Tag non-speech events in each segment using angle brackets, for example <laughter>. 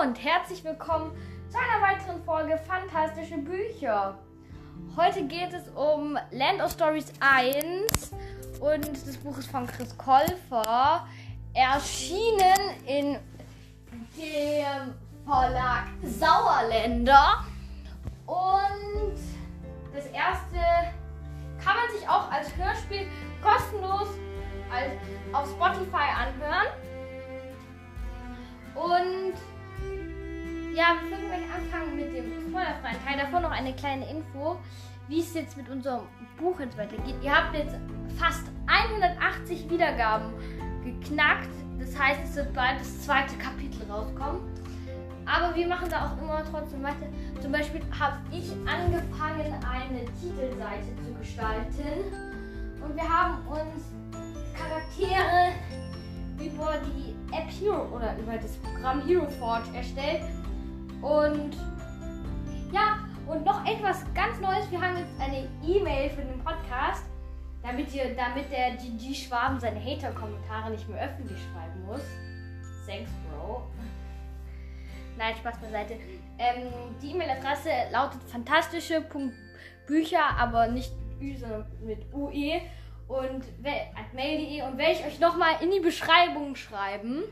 und herzlich willkommen zu einer weiteren Folge Fantastische Bücher. Heute geht es um Land of Stories 1 und das Buch ist von Chris Kolfer. Erschienen in dem Verlag Sauerländer. Und das erste kann man sich auch als Hörspiel kostenlos auf Spotify anhören. Und ja, wir können gleich anfangen mit dem spoilerfreien Teil. Davor noch eine kleine Info, wie es jetzt mit unserem Buch jetzt weitergeht. Ihr habt jetzt fast 180 Wiedergaben geknackt. Das heißt, es wird bald das zweite Kapitel rauskommen. Aber wir machen da auch immer trotzdem weiter. Zum Beispiel habe ich angefangen, eine Titelseite zu gestalten. Und wir haben uns Charaktere über die App Hero oder über das Programm Hero Forge erstellt. Und ja, und noch etwas ganz Neues. Wir haben jetzt eine E-Mail für den Podcast, damit, ihr, damit der GG Schwaben seine Hater-Kommentare nicht mehr öffentlich schreiben muss. Thanks, Bro. Nein, Spaß beiseite. Ähm, die E-Mail-Adresse lautet fantastische.bücher, aber nicht Ü, sondern mit UE und mail.de und werde ich euch nochmal in die Beschreibung schreiben.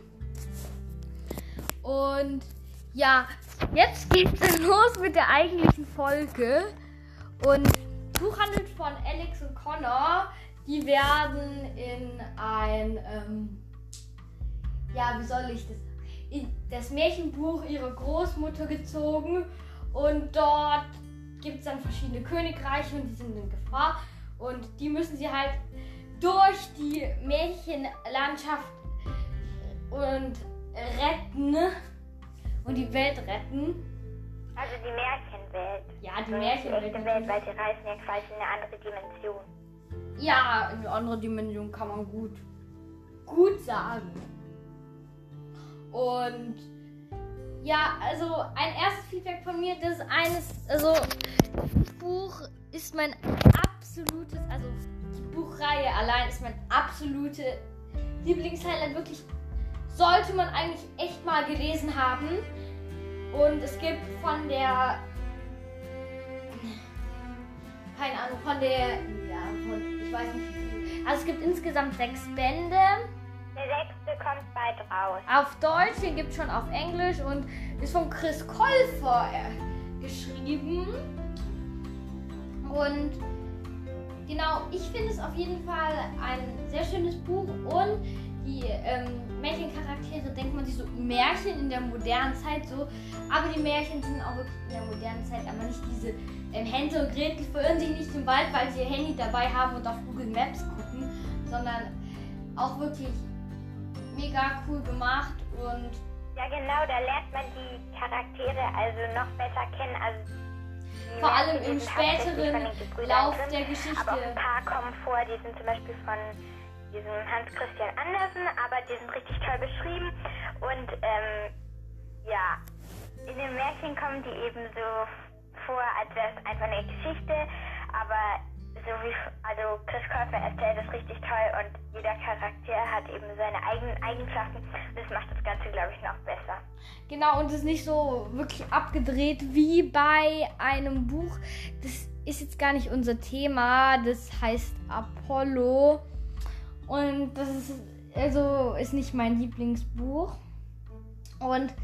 Und ja, jetzt geht es <laughs> los mit der eigentlichen Folge. Und Buch handelt von Alex und Connor. Die werden in ein, ähm, ja, wie soll ich das, in das Märchenbuch ihrer Großmutter gezogen. Und dort gibt es dann verschiedene Königreiche und die sind in Gefahr. Und die müssen sie halt durch die Märchenlandschaft und retten und die Welt retten. Also die Märchenwelt. Ja, die So Märchenwelt. Die Welt, weil sie reisen ja quasi in eine andere Dimension. Ja, eine andere Dimension kann man gut, gut sagen. Und ja, also ein erstes Feedback von mir, das ist eines, also das Buch ist mein absolutes, also die Buchreihe allein ist mein absolute Lieblingshighlight. Wirklich sollte man eigentlich echt mal gelesen haben. Und es gibt von der, keine Ahnung, von der, ja, von, ich weiß nicht wie viel. Also es gibt insgesamt sechs Bände. Der sechste kommt bald raus. Auf Deutsch, den gibt es schon auf Englisch und ist von Chris Kolfer äh, geschrieben. Und genau, ich finde es auf jeden Fall ein sehr schönes Buch und die ähm, Märchencharaktere denkt man sich so Märchen in der modernen Zeit so, aber die Märchen sind auch wirklich in der modernen Zeit, aber nicht diese ähm, Hänsel und Gretel verirren sich nicht im Wald, weil sie ihr Handy dabei haben und auf Google Maps gucken, sondern auch wirklich mega cool gemacht und Ja genau, da lernt man die Charaktere also noch besser kennen. Also Vor allem im späteren Lauf der Geschichte. Aber auch ein paar kommen vor, die sind zum Beispiel von diesem Hans Christian Andersen, aber die sind richtig toll beschrieben. Und ähm, ja, in den Märchen kommen die eben so vor, als wäre es einfach eine Geschichte, aber so wie, also Chris Käufer erzählt es richtig toll und jeder Charakter hat eben seine eigenen Eigenschaften. Das macht das Ganze, glaube ich, noch besser. Genau, und es ist nicht so wirklich abgedreht wie bei einem Buch. Das ist jetzt gar nicht unser Thema. Das heißt Apollo. Und das ist also ist nicht mein Lieblingsbuch. Und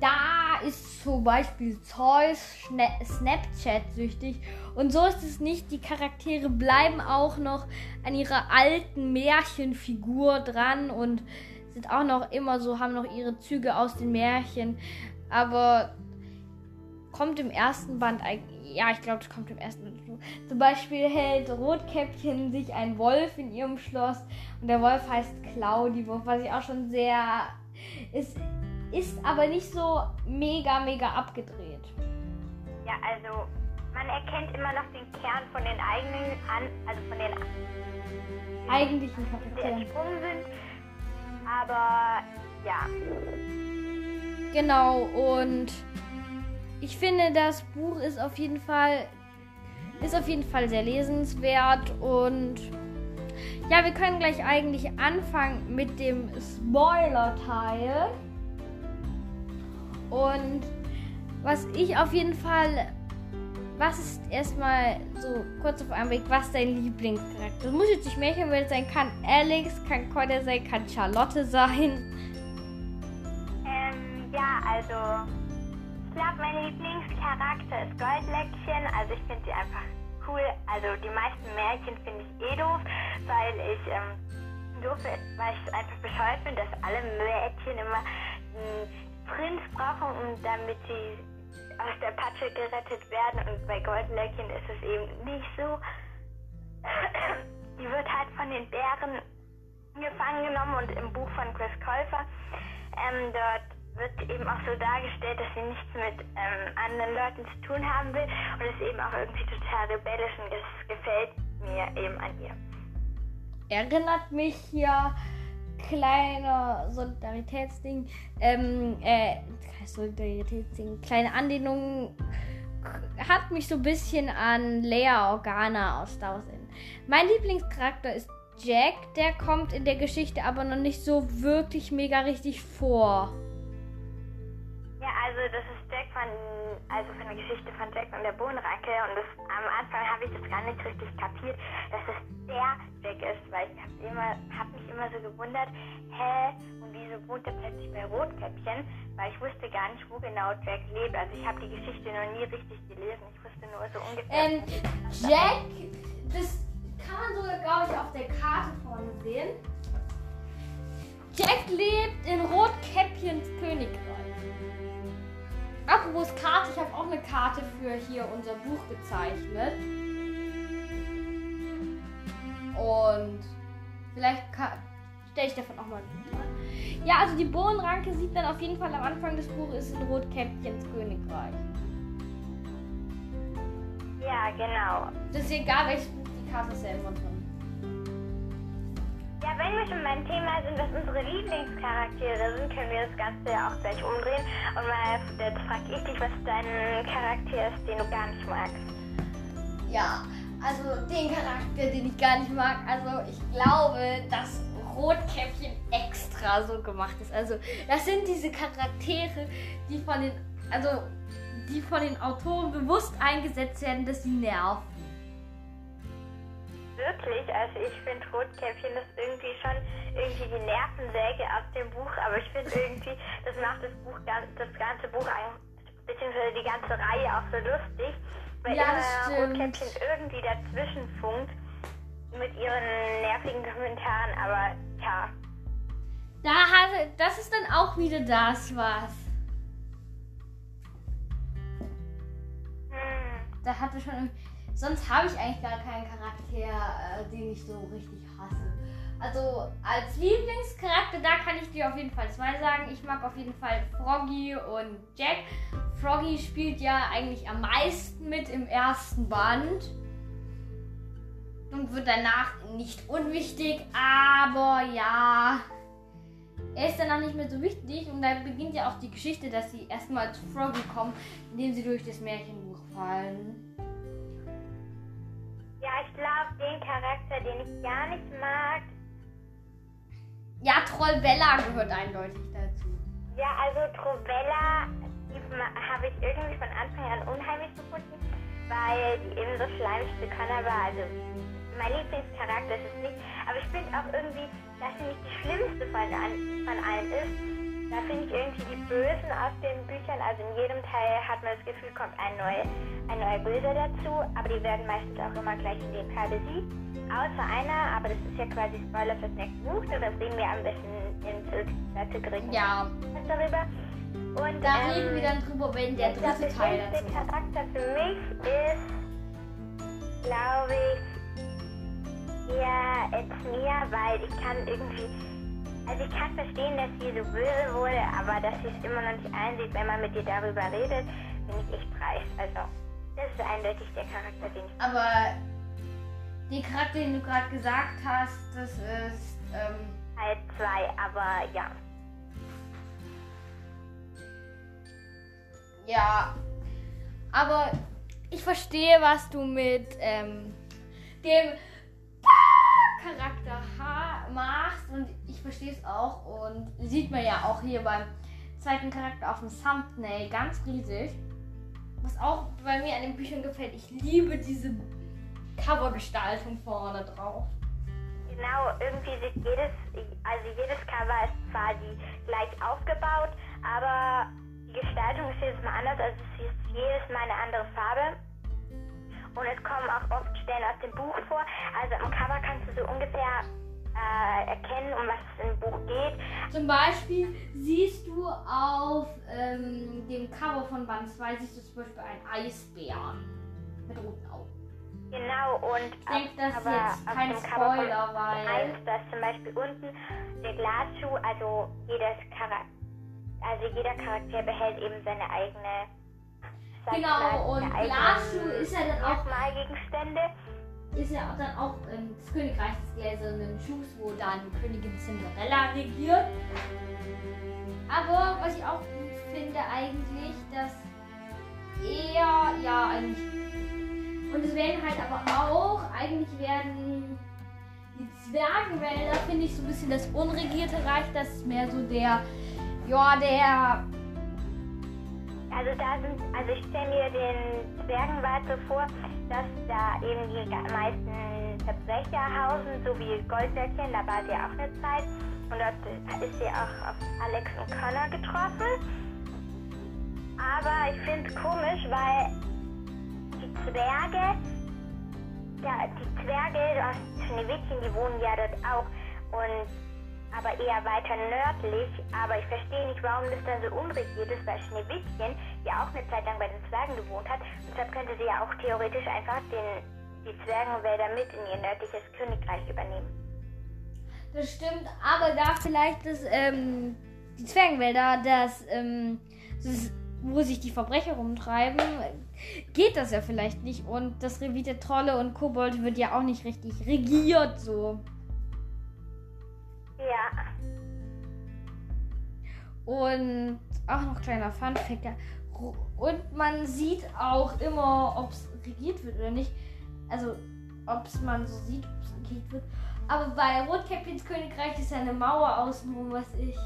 da ist zum Beispiel Zeus Schna- Snapchat-süchtig. Und so ist es nicht. Die Charaktere bleiben auch noch an ihrer alten Märchenfigur dran und sind auch noch immer so, haben noch ihre Züge aus den Märchen. Aber kommt im ersten Band eigentlich. Ja, ich glaube, das kommt im ersten Band. Zum Beispiel hält Rotkäppchen sich ein Wolf in ihrem Schloss. Und der Wolf heißt Claudiwolf, was ich auch schon sehr. Es ist aber nicht so mega, mega abgedreht. Ja, also man erkennt immer noch den Kern von den eigenen, an, also von den Eigentlichen Charakteren. entsprungen sind. Aber ja, Genau, und ich finde, das Buch ist auf jeden Fall ist auf jeden Fall sehr lesenswert und ja, wir können gleich eigentlich anfangen mit dem Spoiler-Teil. Und was ich auf jeden Fall. Was ist erstmal so kurz auf einem Weg, was dein Lieblingscharakter? Das muss jetzt nicht Märchenwelt sein, kann Alex, kann Corda sein, kann Charlotte sein. Ähm, ja, also glaube, mein Lieblingscharakter ist Goldlöckchen. Also ich finde sie einfach cool. Also die meisten Märchen finde ich eh doof, weil ich ähm, doof, weil ich einfach bescheuert finde, dass alle Märchen immer einen Prinz brauchen, um damit sie aus der Patsche gerettet werden. Und bei Goldlöckchen ist es eben nicht so. die wird halt von den Bären gefangen genommen und im Buch von Chris Käufer ähm, dort wird eben auch so dargestellt, dass sie nichts mit ähm, anderen Leuten zu tun haben will und ist eben auch irgendwie total rebellisch und das gefällt mir eben an ihr. Erinnert mich hier kleiner Solidaritätsding, ähm, äh, Solidaritätsding, kleine Anlehnung hat mich so ein bisschen an Lea Organa aus Star Wars. Mein Lieblingscharakter ist Jack, der kommt in der Geschichte aber noch nicht so wirklich mega richtig vor. Also das ist Jack von, also von der Geschichte von Jack und der Bohnenranke und das, am Anfang habe ich das gar nicht richtig kapiert, dass es der Jack ist, weil ich habe immer, habe mich immer so gewundert, hä, und wieso wohnt er plötzlich bei Rotkäppchen, weil ich wusste gar nicht, wo genau Jack lebt. Also ich habe die Geschichte noch nie richtig gelesen, ich wusste nur so ungefähr. Ähm, Jack, das kann man sogar, glaube ich, auf der Karte vorne sehen. Apropos Karte, ich habe auch eine Karte für hier unser Buch gezeichnet. Und vielleicht stelle ich davon auch mal ein Ja, also die Bohnenranke sieht man auf jeden Fall am Anfang des Buches in Rotkäppchens Königreich. Ja, genau. Das ist egal, welches Buch die Karte ist ja immer drin. Ja, wenn wir schon beim Thema sind, was unsere Lieblingscharaktere sind, können wir das Ganze ja auch gleich umdrehen. Und mal, jetzt frage ich dich, was dein Charakter ist, den du gar nicht magst. Ja, also den Charakter, den ich gar nicht mag, also ich glaube, dass Rotkäppchen extra so gemacht ist. Also das sind diese Charaktere, die von den, also die von den Autoren bewusst eingesetzt werden, dass sie nerven wirklich. Also ich finde Rotkäppchen ist irgendwie schon irgendwie die Nervensäge aus dem Buch, aber ich finde irgendwie, das macht das Buch das ganze Buch beziehungsweise die ganze Reihe auch so lustig, weil ja, immer Rotkäppchen irgendwie dazwischen funkt mit ihren nervigen Kommentaren, aber ja. Da hatte, das ist dann auch wieder das was. Hm. Da hatte schon Sonst habe ich eigentlich gar keinen Charakter, äh, den ich so richtig hasse. Also als Lieblingscharakter, da kann ich dir auf jeden Fall zwei sagen. Ich mag auf jeden Fall Froggy und Jack. Froggy spielt ja eigentlich am meisten mit im ersten Band. Und wird danach nicht unwichtig, aber ja. Er ist danach nicht mehr so wichtig und dann beginnt ja auch die Geschichte, dass sie erstmal zu Froggy kommen, indem sie durch das Märchenbuch fallen. Ja, ich glaube, den Charakter, den ich gar nicht mag. Ja, Trollbella gehört eindeutig dazu. Ja, also Trollbella habe ich irgendwie von Anfang an unheimlich gefunden, weil die eben so schleimigste Connor war. Also mein Lieblingscharakter ist es nicht. Aber ich finde auch irgendwie, dass sie nicht die schlimmste von, von allen ist da finde ich irgendwie die Bösen aus den Büchern, also in jedem Teil hat man das Gefühl, kommt ein neuer, ein neuer Böse dazu, aber die werden meistens auch immer gleich in dem Teil besiegt. Außer einer, aber das ist ja quasi Spoiler fürs nächste Buch, das reden wir am besten in Zirkelgericht ja. darüber. Und, da ähm, reden wir dann drüber, wenn der dritte Teil dazu Der Charakter für mich ist, glaube ich, eher Ethnia, weil ich kann irgendwie also ich kann verstehen, dass sie so böse wurde, aber dass sie es immer noch nicht einsieht, wenn man mit ihr darüber redet, bin ich echt preis. Also das ist eindeutig der Charakter, den ich. Aber die Charakter, den du gerade gesagt hast, das ist ähm halt zwei, aber ja. Ja, aber ich verstehe, was du mit ähm, dem Charakter machst und ich verstehe es auch und sieht man ja auch hier beim zweiten Charakter auf dem Thumbnail, ganz riesig. Was auch bei mir an den Büchern gefällt, ich liebe diese Covergestaltung vorne drauf. Genau, irgendwie sieht jedes, also jedes Cover ist quasi gleich aufgebaut, aber die Gestaltung ist jedes Mal anders, also es ist jedes Mal eine andere Farbe. Und es kommen auch oft Stellen aus dem Buch vor. Also am Cover kannst du so ungefähr äh, erkennen, um was es im Buch geht. Zum Beispiel siehst du auf ähm, dem Cover von Band 2 siehst du zum Beispiel einen Eisbären mit roten Augen. Genau, und Ich denke, das ist jetzt auf kein Spoiler, weil. 1, da ist zum Beispiel unten der Glasschuh, also jedes Charakter, also jeder Charakter behält eben seine eigene Genau, und Glasschuh ist ja dann auch Merkmalgegenstände. ist ja dann auch ähm, das Königreich des gläsernen Schuhs, wo dann Königin Cinderella regiert. Aber was ich auch gut finde eigentlich, dass er ja eigentlich und es werden halt aber auch eigentlich werden die Zwergenwälder finde ich so ein bisschen das unregierte Reich, das ist mehr so der ja der Also da sind, also ich stelle mir den Zwergenwald so vor, dass da eben die meisten Verbrecher hausen, so wie Goldbärchen, da war sie auch eine Zeit. Und dort ist sie auch auf Alex und Connor getroffen. Aber ich finde es komisch, weil die Zwerge, ja, die Zwerge aus Schneewittchen, die wohnen ja dort auch. Und aber eher weiter nördlich. Aber ich verstehe nicht, warum das dann so unregiert ist, weil Schneewittchen ja auch eine Zeit lang bei den Zwergen gewohnt hat. Deshalb könnte sie ja auch theoretisch einfach den, die Zwergenwälder mit in ihr nördliches Königreich übernehmen. Das stimmt, aber da vielleicht das, ähm, die Zwergenwälder, das, ähm, das, wo sich die Verbrecher rumtreiben, geht das ja vielleicht nicht. Und das Revier der Trolle und Kobold wird ja auch nicht richtig regiert so. Und auch noch kleiner Funfact. ja, ru- Und man sieht auch immer, ob es regiert wird oder nicht. Also, ob es man so sieht, ob es regiert wird. Aber bei Rotkäppchens Königreich ist eine Mauer außenrum, was ich.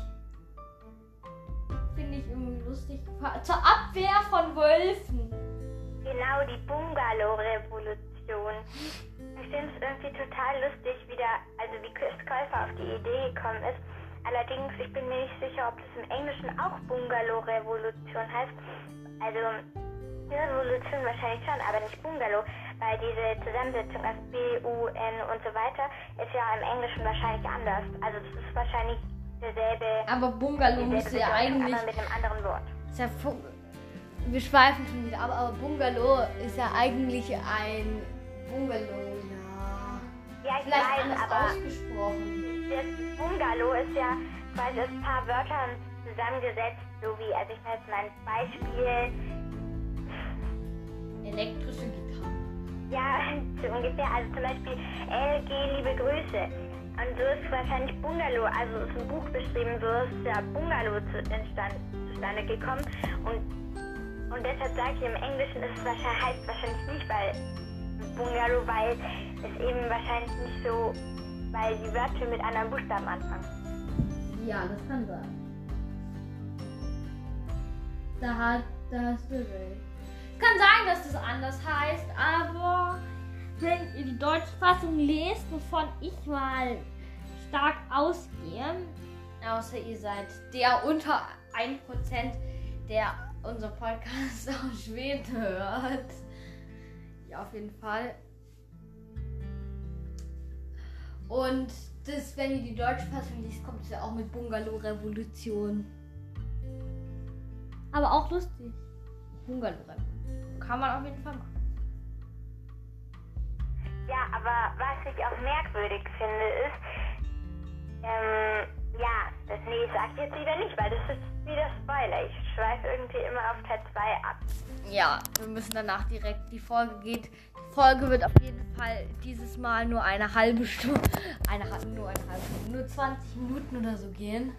Finde ich irgendwie lustig. Zur Abwehr von Wölfen. genau die Bungalow-Revolution. Ich finde es irgendwie total lustig, wie da, also wie Chris Käufer auf die Idee gekommen ist. Allerdings, ich bin mir nicht sicher, ob das im Englischen auch Bungalow-Revolution heißt. Also, Revolution wahrscheinlich schon, aber nicht Bungalow, weil diese Zusammensetzung aus B, U, N und so weiter ist ja im Englischen wahrscheinlich anders. Also, das ist wahrscheinlich derselbe, Aber Bungalow müsste ja eigentlich. aber mit einem anderen Wort. Ist ja fu- wir schweifen schon wieder ab, aber Bungalow ist ja eigentlich ein Bungalow, ja. Ich Vielleicht weiß, anders aber ausgesprochen. das Bungalow ist ja quasi aus ein paar Wörtern zusammengesetzt, so wie, also ich nenne jetzt mal ein Beispiel, Elektrische Gitarre. ja, <laughs> so ungefähr, also zum Beispiel LG, liebe Grüße. Und so ist wahrscheinlich Bungalow, also ist ein Buch beschrieben, so ist ja Bungalow zu, entstand, zustande gekommen. Und, und deshalb sage ich, im Englischen ist es wahrscheinlich, heißt wahrscheinlich nicht, weil Bungalow, weil es eben wahrscheinlich nicht so, weil die Wörter mit anderen Buchstaben anfangen. Ja, das kann sein. Da, hat, da hast du kann sein, dass das anders heißt, aber wenn ihr die deutsche Fassung lest, wovon ich mal stark ausgehe, außer ihr seid der unter 1%, der unser Podcast <laughs> aus Schweden hört. Ja, auf jeden Fall. Und das, wenn ihr die deutsche Fassung liest, kommt es ja auch mit Bungalow Revolution. Aber auch lustig. Bungalow Revolution. Kann man auf jeden Fall machen. Ja, aber was ich auch merkwürdig finde, ist, ähm, ja, das, nee, sag ich jetzt wieder nicht, weil das ist wieder Spoiler. Ich schweife irgendwie immer auf Teil 2 ab. Ja, wir müssen danach direkt, die Folge geht. Die Folge wird auf jeden Fall dieses Mal nur eine halbe Stunde, <laughs> eine, nur eine halbe Stunde, nur 20 Minuten oder so gehen.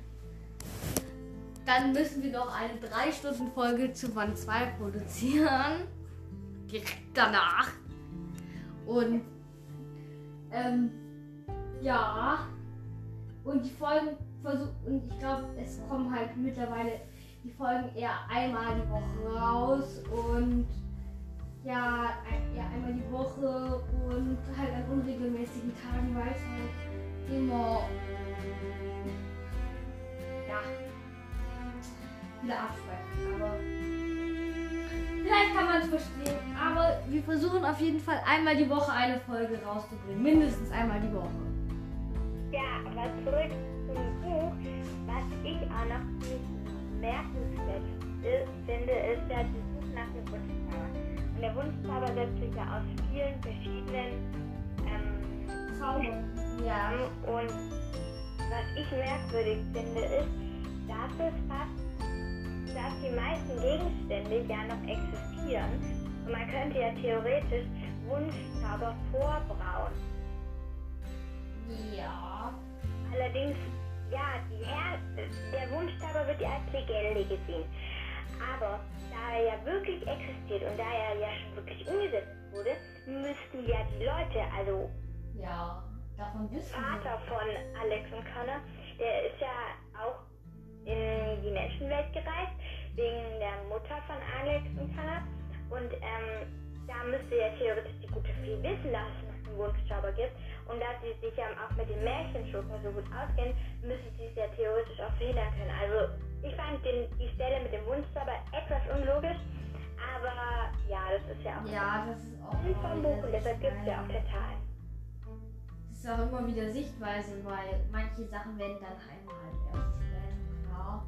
Dann müssen wir noch eine 3-Stunden-Folge zu Band 2 produzieren. Direkt danach. Und, ähm, ja. Und die Folgen versuchen, und ich glaube, es kommen halt mittlerweile die Folgen eher einmal die Woche raus und ja, ein, ja einmal die Woche und halt an unregelmäßigen Tagen, weil es halt immer ja wieder abschweifen. Aber vielleicht kann man es verstehen. Aber wir versuchen auf jeden Fall einmal die Woche eine Folge rauszubringen. Mindestens einmal die Woche. Ja, aber zurück zum Buch. Was ich auch noch bemerkenswert finde, ist ja die Suche nach dem Wunschzauber. Und der Wunschzauber setzt sich ja aus vielen verschiedenen ähm, Zauber. Ja. Und was ich merkwürdig finde, ist, dass es fast, dass die meisten Gegenstände ja noch existieren. Und man könnte ja theoretisch Wunschzauber vorbrauen. Ja. Allerdings, ja, Her der Wunschzauber wird ja als Legende gesehen. Aber da er ja wirklich existiert und da er ja schon wirklich umgesetzt wurde, müssten ja die Leute, also Ja. Davon wissen Vater von Alex und Connor, der ist ja auch in die Menschenwelt gereist, wegen der Mutter von Alex und Connor. Und ähm, da müsste ja theoretisch die gute Fee wissen, dass einen Wunschzauber gibt. Und da sie sich ja auch mit den Märchenschurken so gut auskennen, müsste sie es ja theoretisch auch verhindern können. Also ich fand den, die Stelle mit dem Wunschzauber etwas unlogisch. Aber ja, das ist ja auch Ja, das ist auch ein vom Buch und deshalb gibt es ja auch total. Das ist auch immer wieder Sichtweise, weil manche Sachen werden dann einmal erst später klar.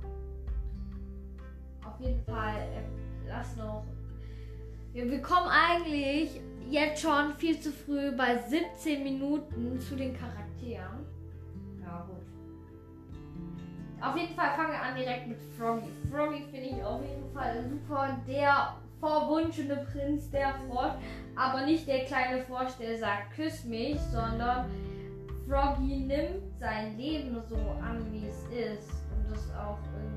Auf jeden Fall, äh, lass noch. Wir, kommen eigentlich jetzt schon viel zu früh bei 17 Minuten zu den Charakteren. Ja, gut. Auf jeden Fall fangen wir an direkt mit Froggy. Froggy finde ich auf jeden Fall super. Der verwunschene Prinz, der Frosch. Aber nicht der kleine Frosch, der sagt, küss mich, sondern Froggy nimmt sein Leben so an, wie es ist. Und das auch irgendwie.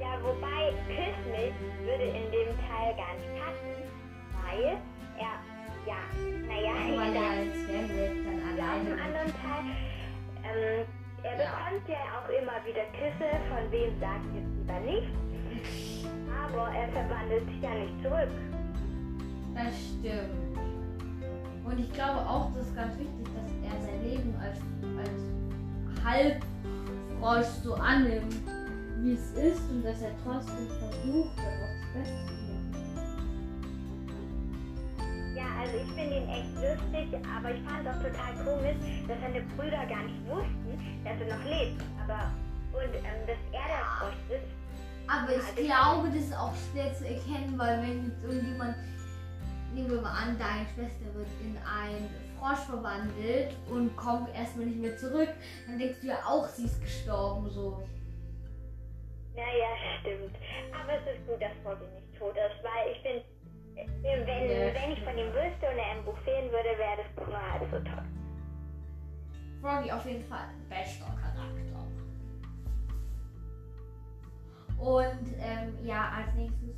Ja, wobei Küss mich würde in dem Teil gar nicht passen, weil er, ja, naja, Weil er als Zwergenwelt dann Ja, alleine dem anderen Teil, ähm, er Ja. bekommt ja auch immer wieder Küsse, von wem sagt jetzt lieber nicht. Aber er verwandelt sich ja nicht zurück. Das stimmt. Und ich glaube auch, das ist ganz wichtig, dass er sein Leben als, als Halbfrosch so annimmt, wie es ist und dass er trotzdem versucht, daraus das Beste zu machen. Ja, also ich finde ihn echt lustig, aber ich fand es auch total komisch, dass seine Brüder gar nicht wussten, dass er noch lebt. Aber, und ähm, dass er der Frosch ist. Aber ich glaube, das ist auch schwer zu erkennen, weil wenn jetzt irgendjemand, nehmen wir mal an, deine Schwester wird in einen Frosch verwandelt und kommt erstmal nicht mehr zurück, dann denkst du ja auch, sie ist gestorben, so. Naja, stimmt. Aber es ist gut, dass Froggy nicht tot ist, weil ich finde, äh, wenn, Ja, wenn ich von ihm wüsste und er im Buch fehlen würde, wäre das Buch nur halb so toll. Froggy auf jeden Fall ein bester Charakter. Und ähm, ja, als nächstes,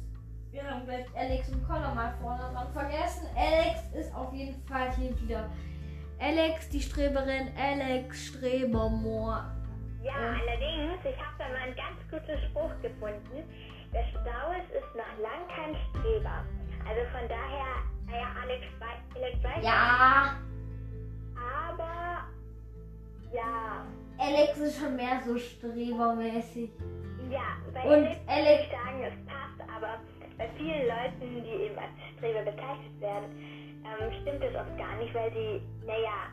wir haben gleich Alex und Connor mal vorne dran vergessen. Alex ist auf jeden Fall hier wieder. Alex, die Streberin, Alex Strebermoor. Ja, Ja. allerdings, ich habe da mal einen ganz guten Spruch gefunden. Der Strauß ist noch lang kein Streber. Also von daher, naja, Alex, Alex weiß, Ja, aber ja, Alex ist schon mehr so strebermäßig. ja, bei Und Alex ich sagen, es passt, aber bei vielen Leuten, die eben als Streber bezeichnet werden, ähm, stimmt es oft gar nicht, weil sie, naja,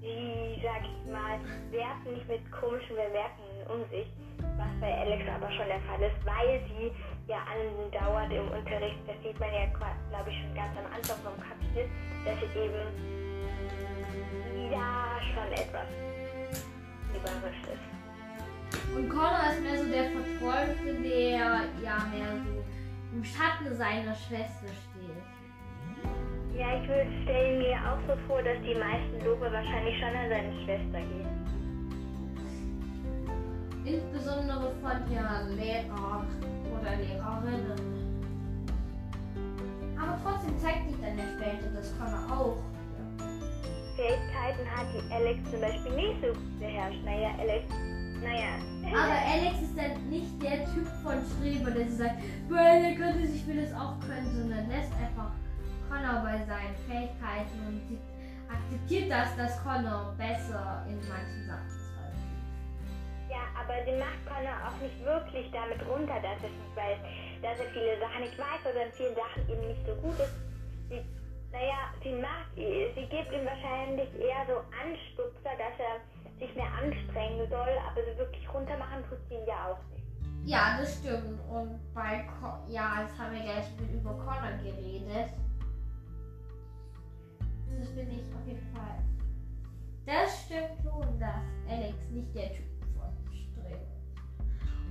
die, sag ich mal, werfen nicht mit komischen Bemerkungen um sich, was bei Alex aber schon der Fall ist, weil sie ja andauernd im Unterricht, das sieht man ja, glaube ich, schon ganz am Anfang vom Kapitel, dass sie eben ja schon etwas überrascht ist. Und Connor ist mehr so der Verträumte, der ja mehr so im Schatten seiner Schwester steht. Ja, ich würde stellen mir auch so vor, dass die meisten Lobe wahrscheinlich schon an seine Schwester gehen. Insbesondere von ihren Lehrer oder Lehrerinnen. Aber trotzdem zeigt sich dann ja später, das kann er auch. Fähigkeiten hat die Alex zum Beispiel nicht so gut beherrscht. Naja, Alex naja. Aber Alex ist dann nicht der Typ von Streber, der sagt, weil er könnte sich will es auch können, sondern lässt einfach Connor bei seinen Fähigkeiten und akzeptiert das, dass Connor besser in manchen Sachen ist als sie. Ja, aber sie macht Connor auch nicht wirklich damit runter, dass er nicht weiß, dass er viele Sachen nicht weiß oder in vielen Sachen eben nicht so gut ist. Sie, naja, sie macht, sie gibt ihm wahrscheinlich eher so Anstupser, dass er sich mehr anstrengen soll, aber so wirklich runter machen tut sie ihn ja auch nicht. Ja, das stimmt. Und bei Con ja, jetzt haben wir gleich mit über Connor geredet. Das finde ich auf jeden Fall. Das stimmt schon, dass Alex nicht der Typ von Streben.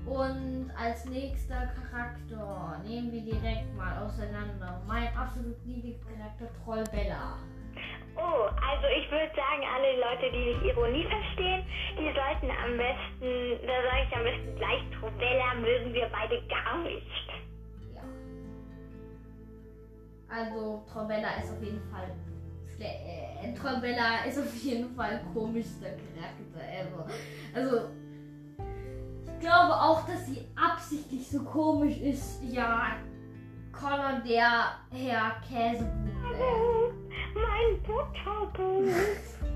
Und als nächster Charakter nehmen wir direkt mal auseinander. Mein absolut Lieblingscharakter Troll Bella. Oh, also ich würde sagen, alle Leute, die nicht Ironie verstehen, die sollten am besten, da sage ich am besten gleich, Trovella mögen wir beide gar nicht. Ja. Also Trombella ist auf jeden Fall schle- äh, Trombella ist auf jeden Fall komischster Charakter ever. Also ich glaube auch, dass sie absichtlich so komisch ist. Ja, Connor der Herr. Oh, mein Butterbrot. <laughs>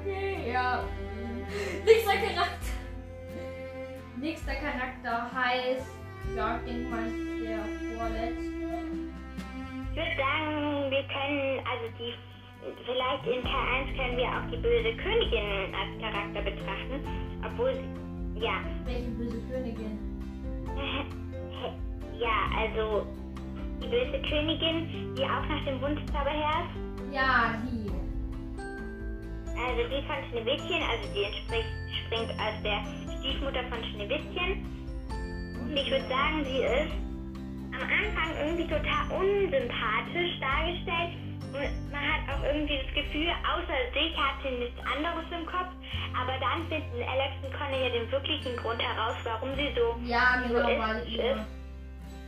Okay, ja. Nächster Charakter. Nächster Charakter heißt, ja, ich denke mal, der vorletzte. Ich würde sagen, wir können, also die, vielleicht in Teil 1 können wir auch die böse Königin als Charakter betrachten, obwohl sie, ja, Welche böse Königin? <laughs> ja, also die böse Königin, die auch nach dem Wunschzauber herrscht, Ja, die. also die von Schneewittchen, also die entspricht, springt als der Stiefmutter von Schneewittchen. Und ich würde sagen, sie ist am Anfang irgendwie total unsympathisch dargestellt. Und man hat auch irgendwie das Gefühl, außer sich hat sie nichts anderes im Kopf. Aber dann finden Alex und Conny ja den wirklichen Grund heraus, warum sie so Ja, genau, weil egoistisch ist.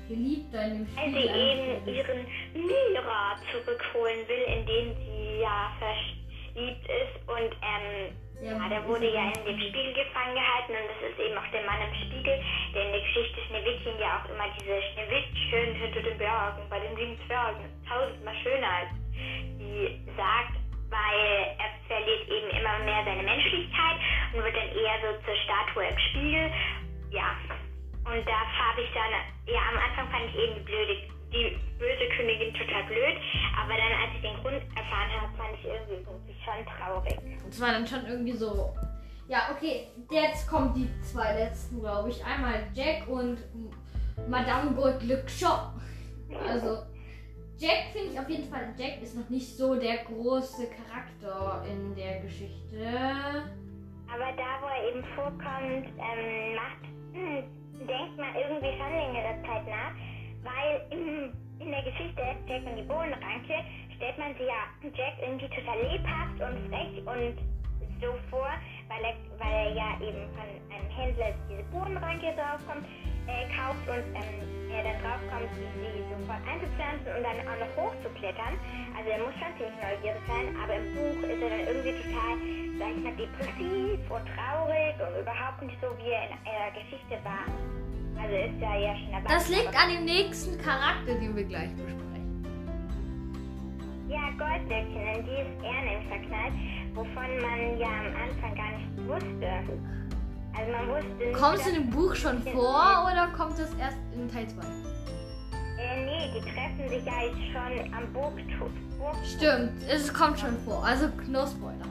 Geliebter in dem Weil Spiel sie eben ihren Mira zurückholen will, in den sie ja verliebt ist. Und ähm, Ja, ja, der wurde ja in dem Spiegel gefangen gehalten und das ist eben auch der Mann im Spiegel, der in der Geschichte Schneewittchen ja auch immer diese Schneewittchen hinter den Bergen bei den sieben Zwergen ist tausendmal schöner als sie sagt, weil er verliert eben immer mehr seine Menschlichkeit und wird dann eher so zur Statue im Spiegel. Ja, und da habe ich dann, ja, am Anfang fand ich eben die blöde, die böse Königin total blöd, aber dann, als ich den Grund erfahren habe, fand ich irgendwie, irgendwie schon traurig. Das war dann schon irgendwie so. Ja, okay, jetzt kommen die zwei letzten, glaube ich. Einmal Jack und Madame Goldglückschow. Also, Jack finde ich auf jeden Fall. Jack ist noch nicht so der große Charakter in der Geschichte. Aber da, wo er eben vorkommt, ähm, macht, denkt man irgendwie schon längere Zeit nach, weil <clears throat> in, der Geschichte Jack und die Bohnenranke stellt man sich ja Jack irgendwie total lebhaft und frech und so vor, weil er, weil er ja eben von einem Händler diese Bohnenranke draufkommt, äh, kauft und ähm, er dann draufkommt, sie sofort einzupflanzen und dann auch noch hochzuklettern. Also er muss schon ziemlich neugierig sein, aber im Buch ist er dann irgendwie total, sag ich mal, depressiv und traurig und überhaupt nicht so, wie er in einer Geschichte war. Also ist er ja schon. Das liegt an dem nächsten Charakter, den wir gleich besprechen. Ja, Goldlöckchen, in die ist er nämlich verknallt, wovon man ja am Anfang gar nicht wusste. Also man wusste nicht, Kommt es in dem Buch schon vor oder kommt es erst in Teil 2? Äh, nee, die treffen sich ja jetzt schon am Burgtod. Burg Stimmt, es kommt schon vor. Also no Spoiler.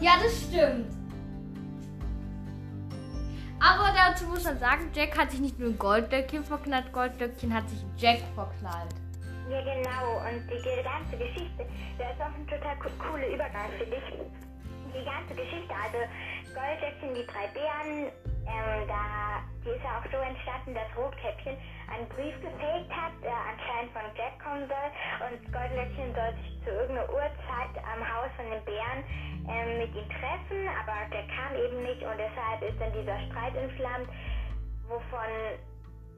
Ja, das stimmt. Aber dazu muss man sagen, Jack hat sich nicht nur in Goldlöckchen verknallt, Goldlöckchen hat sich Jack verknallt. Ja, genau. Und die ganze Geschichte, das ist auch ein total co- cooler Übergang für dich. Die ganze Geschichte, also Goldlöckchen, die drei Bären, ähm, da, die ist ja auch so entstanden, dass Rotkäppchen einen Brief gefaked hat, der anscheinend von Jack kommen soll. Und Goldlöckchen soll sich zu irgendeiner Uhrzeit am Haus von den Bären ähm, mit ihm treffen, aber der kam eben nicht und deshalb ist dann dieser Streit entflammt, wovon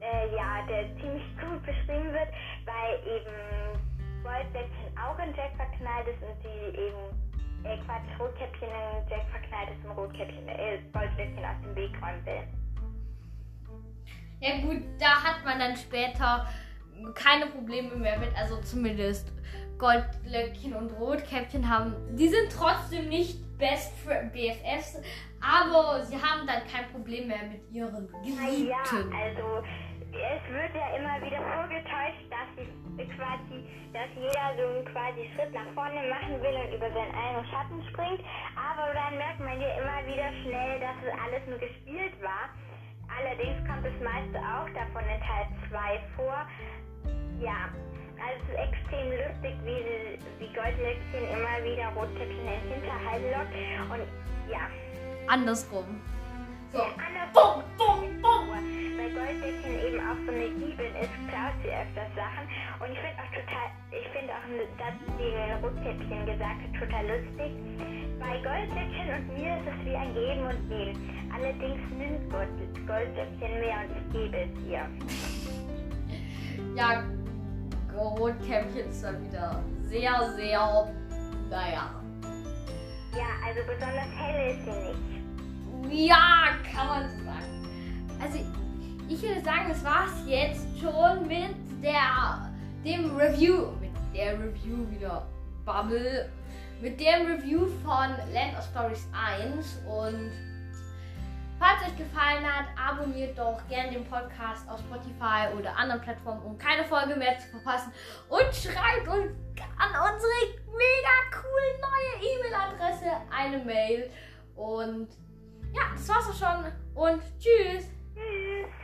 äh, ja, der ziemlich <laughs> gut beschrieben wird, weil eben Goldlätzchen auch in Jack verknallt ist und sie eben äh, quasi Rotkäppchen in Jack verknallt ist und Rotkäppchen, äh, Goldlöckchen aus dem Weg räumen will. Ja gut, da hat man dann später keine Probleme mehr mit, also zumindest Goldlöckchen und Rotkäppchen haben. Die sind trotzdem nicht Best BFFs, aber sie haben dann kein Problem mehr mit ihren Geliebten. Ja, also es wird ja immer wieder vorgetäuscht, dass quasi, dass jeder so einen quasi Schritt nach vorne machen will und über seinen eigenen Schatten springt. Aber dann merkt man ja immer wieder schnell, dass es alles nur gespielt war. Allerdings kommt das meiste auch davon in Teil 2 vor. Ja, also es ist extrem lustig, wie, wie Goldlöckchen immer wieder Rotkäppchen in den Hinterhalt lockt. Und ja. Andersrum. So. Ja, andersrum. Bum, bum, bum. Weil Goldlöckchen eben auch so eine Diebin ist, klaut sie öfters Sachen. Und ich finde auch total, ich finde auch Satz, den Rotkäppchen gesagt hat, total lustig. Bei Goldlöckchen und mir ist es wie ein Geben und Nehmen. Allerdings nimmt Goldlöckchen mehr und ich gebe es ihr. Ja, Rotkäppchen ist dann wieder sehr, sehr, naja. Ja, also besonders hell ist sie nicht. Ja, kann man so sagen. Also, ich würde sagen, das war's jetzt schon mit der, dem Review, mit der Review wieder Bubble, mit dem Review von Land of Stories 1 und Falls euch gefallen hat, abonniert doch gerne den Podcast auf Spotify oder anderen Plattformen, um keine Folge mehr zu verpassen. Und schreibt uns an unsere mega cool neue E-Mail-Adresse eine Mail. Und ja, das war's auch schon und tschüss. Tschüss.